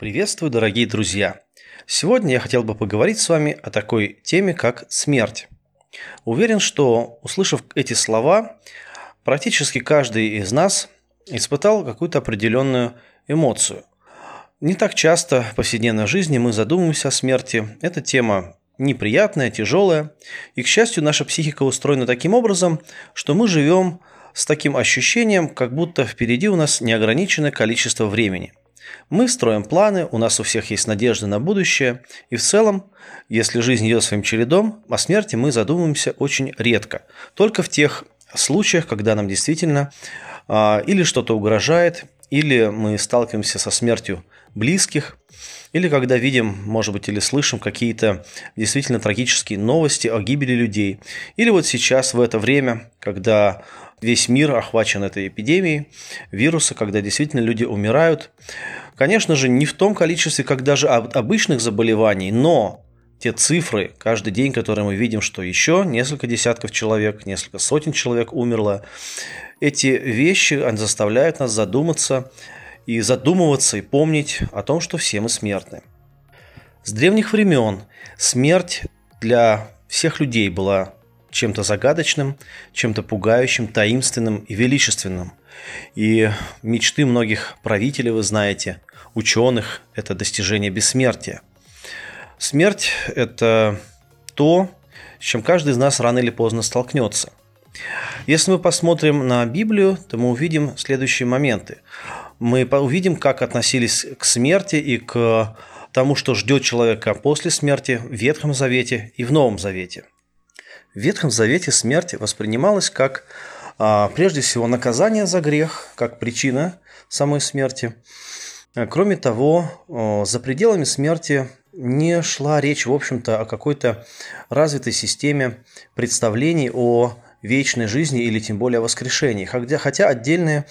Приветствую, дорогие друзья! Сегодня я хотел бы поговорить с вами о такой теме, как смерть. Уверен, что, услышав эти слова, практически каждый из нас испытал какую-то определенную эмоцию. Не так часто в повседневной жизни мы задумываемся о смерти. Эта тема неприятная, тяжелая. И, к счастью, наша психика устроена таким образом, что мы живем с таким ощущением, как будто впереди у нас неограниченное количество времени – мы строим планы, у нас у всех есть надежда на будущее, и в целом, если жизнь идет своим чередом, о смерти мы задумываемся очень редко. Только в тех случаях, когда нам действительно а, или что-то угрожает, или мы сталкиваемся со смертью близких, или когда видим, может быть, или слышим какие-то действительно трагические новости о гибели людей. Или вот сейчас, в это время, когда весь мир охвачен этой эпидемией вируса, когда действительно люди умирают. Конечно же, не в том количестве, как даже от обычных заболеваний, но те цифры каждый день, которые мы видим, что еще несколько десятков человек, несколько сотен человек умерло, эти вещи заставляют нас задуматься и задумываться и помнить о том, что все мы смертны. С древних времен смерть для всех людей была чем-то загадочным, чем-то пугающим, таинственным и величественным. И мечты многих правителей, вы знаете, ученых – это достижение бессмертия. Смерть – это то, с чем каждый из нас рано или поздно столкнется. Если мы посмотрим на Библию, то мы увидим следующие моменты. Мы увидим, как относились к смерти и к тому, что ждет человека после смерти в Ветхом Завете и в Новом Завете – в Ветхом Завете смерть воспринималась как а, прежде всего наказание за грех, как причина самой смерти. А, кроме того, за пределами смерти не шла речь, в общем-то, о какой-то развитой системе представлений о вечной жизни или тем более о воскрешении. Хотя, хотя отдельные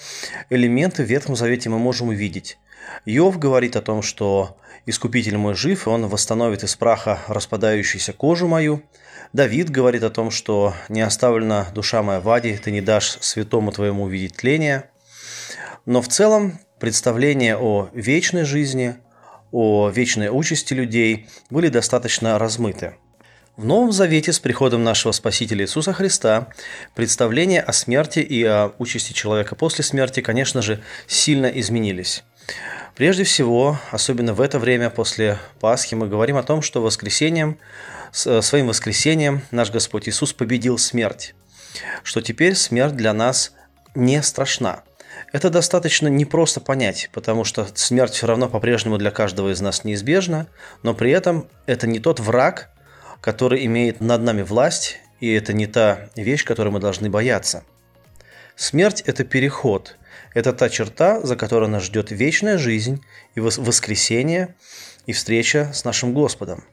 элементы в Ветхом Завете мы можем увидеть. Иов говорит о том, что «Искупитель мой жив, и он восстановит из праха распадающуюся кожу мою». Давид говорит о том, что «не оставлена душа моя в аде, ты не дашь святому твоему увидеть тление». Но в целом представления о вечной жизни, о вечной участи людей были достаточно размыты. В Новом Завете с приходом нашего Спасителя Иисуса Христа представления о смерти и о участи человека после смерти, конечно же, сильно изменились. Прежде всего, особенно в это время после Пасхи, мы говорим о том, что воскресением, э, своим воскресением наш Господь Иисус победил смерть, что теперь смерть для нас не страшна. Это достаточно непросто понять, потому что смерть все равно по-прежнему для каждого из нас неизбежна, но при этом это не тот враг, который имеет над нами власть, и это не та вещь, которой мы должны бояться. Смерть – это переход – это та черта, за которой нас ждет вечная жизнь и воскресение и встреча с нашим Господом.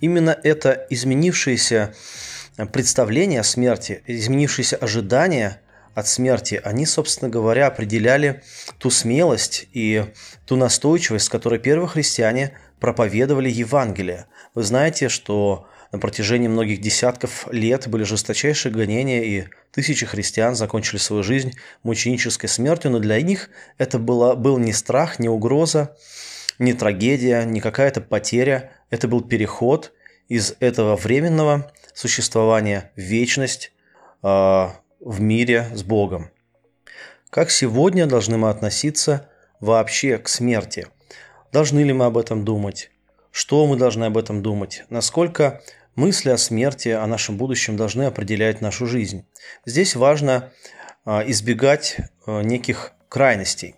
Именно это изменившееся представление о смерти, изменившиеся ожидания от смерти, они, собственно говоря, определяли ту смелость и ту настойчивость, с которой первые христиане проповедовали Евангелие. Вы знаете, что на протяжении многих десятков лет были жесточайшие гонения, и тысячи христиан закончили свою жизнь мученической смертью, но для них это было, был не страх, не угроза, не трагедия, не какая-то потеря. Это был переход из этого временного существования в вечность э, в мире с Богом. Как сегодня должны мы относиться вообще к смерти? Должны ли мы об этом думать? Что мы должны об этом думать? Насколько Мысли о смерти, о нашем будущем должны определять нашу жизнь. Здесь важно а, избегать а, неких крайностей.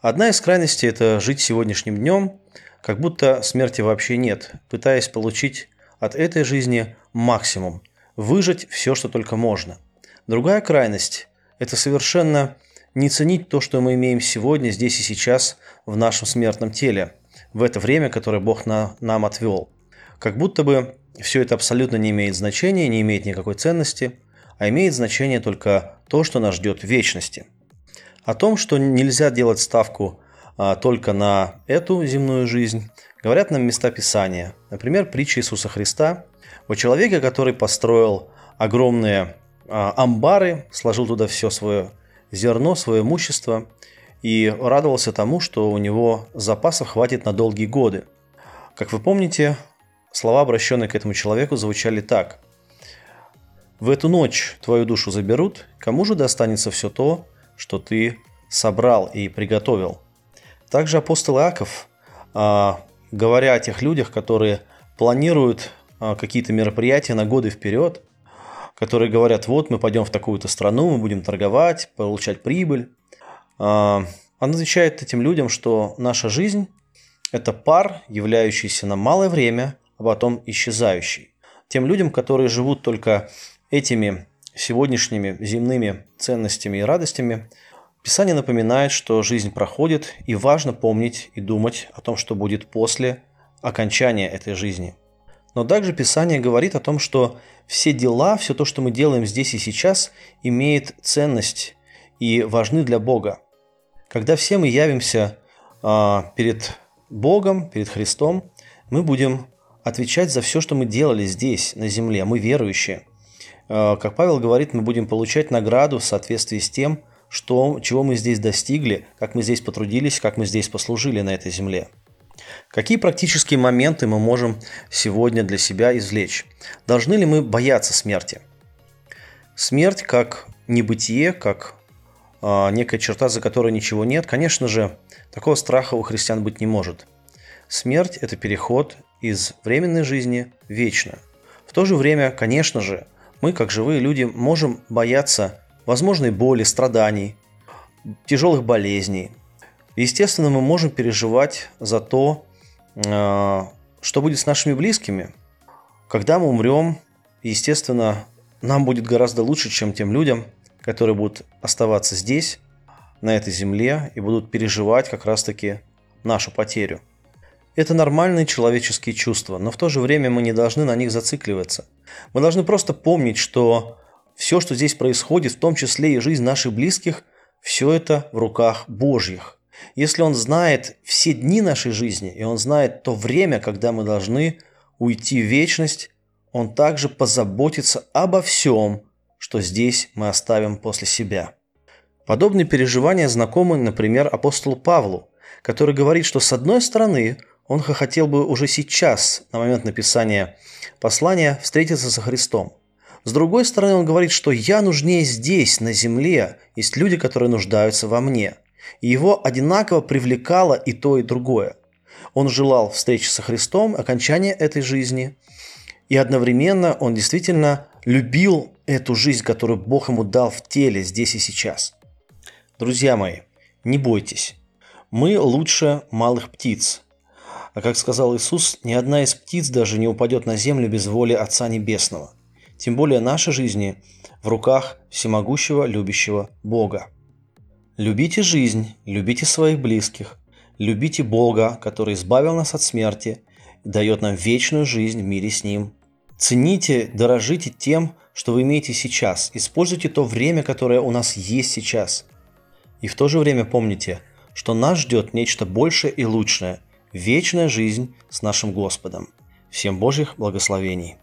Одна из крайностей – это жить сегодняшним днем, как будто смерти вообще нет, пытаясь получить от этой жизни максимум, выжить все, что только можно. Другая крайность – это совершенно не ценить то, что мы имеем сегодня, здесь и сейчас, в нашем смертном теле, в это время, которое Бог на, нам отвел. Как будто бы все это абсолютно не имеет значения, не имеет никакой ценности, а имеет значение только то, что нас ждет в вечности. О том, что нельзя делать ставку а, только на эту земную жизнь, говорят нам места Писания. Например, притча Иисуса Христа о человеке, который построил огромные а, амбары, сложил туда все свое зерно, свое имущество, и радовался тому, что у него запасов хватит на долгие годы. Как вы помните, слова, обращенные к этому человеку, звучали так. «В эту ночь твою душу заберут, кому же достанется все то, что ты собрал и приготовил?» Также апостол Иаков, а, говоря о тех людях, которые планируют а, какие-то мероприятия на годы вперед, которые говорят, вот мы пойдем в такую-то страну, мы будем торговать, получать прибыль. А, он отвечает этим людям, что наша жизнь – это пар, являющийся на малое время, а потом исчезающий. Тем людям, которые живут только этими сегодняшними земными ценностями и радостями, Писание напоминает, что жизнь проходит, и важно помнить и думать о том, что будет после окончания этой жизни. Но также Писание говорит о том, что все дела, все то, что мы делаем здесь и сейчас, имеет ценность и важны для Бога. Когда все мы явимся а, перед Богом, перед Христом, мы будем отвечать за все, что мы делали здесь, на земле. Мы верующие. А, как Павел говорит, мы будем получать награду в соответствии с тем, что, чего мы здесь достигли, как мы здесь потрудились, как мы здесь послужили на этой земле. Какие практические моменты мы можем сегодня для себя извлечь? Должны ли мы бояться смерти? Смерть как небытие, как э, некая черта, за которой ничего нет, конечно же, такого страха у христиан быть не может. Смерть – это переход из временной жизни в вечную. В то же время, конечно же, мы, как живые люди, можем бояться возможной боли, страданий, тяжелых болезней. Естественно, мы можем переживать за то, а, что будет с нашими близкими? Когда мы умрем, естественно, нам будет гораздо лучше, чем тем людям, которые будут оставаться здесь, на этой земле, и будут переживать как раз-таки нашу потерю. Это нормальные человеческие чувства, но в то же время мы не должны на них зацикливаться. Мы должны просто помнить, что все, что здесь происходит, в том числе и жизнь наших близких, все это в руках Божьих. Если он знает все дни нашей жизни, и он знает то время, когда мы должны уйти в вечность, он также позаботится обо всем, что здесь мы оставим после себя. Подобные переживания знакомы, например, апостолу Павлу, который говорит, что с одной стороны он хотел бы уже сейчас, на момент написания послания, встретиться со Христом. С другой стороны, он говорит, что я нужнее здесь, на земле, есть люди, которые нуждаются во мне – и его одинаково привлекало и то, и другое. Он желал встречи со Христом, окончания этой жизни, и одновременно он действительно любил эту жизнь, которую Бог ему дал в теле здесь и сейчас. Друзья мои, не бойтесь. Мы лучше малых птиц. А как сказал Иисус, ни одна из птиц даже не упадет на землю без воли Отца Небесного. Тем более наши жизни в руках всемогущего любящего Бога. Любите жизнь, любите своих близких, любите Бога, который избавил нас от смерти и дает нам вечную жизнь в мире с Ним. Цените, дорожите тем, что вы имеете сейчас. Используйте то время, которое у нас есть сейчас. И в то же время помните, что нас ждет нечто большее и лучшее – вечная жизнь с нашим Господом. Всем Божьих благословений!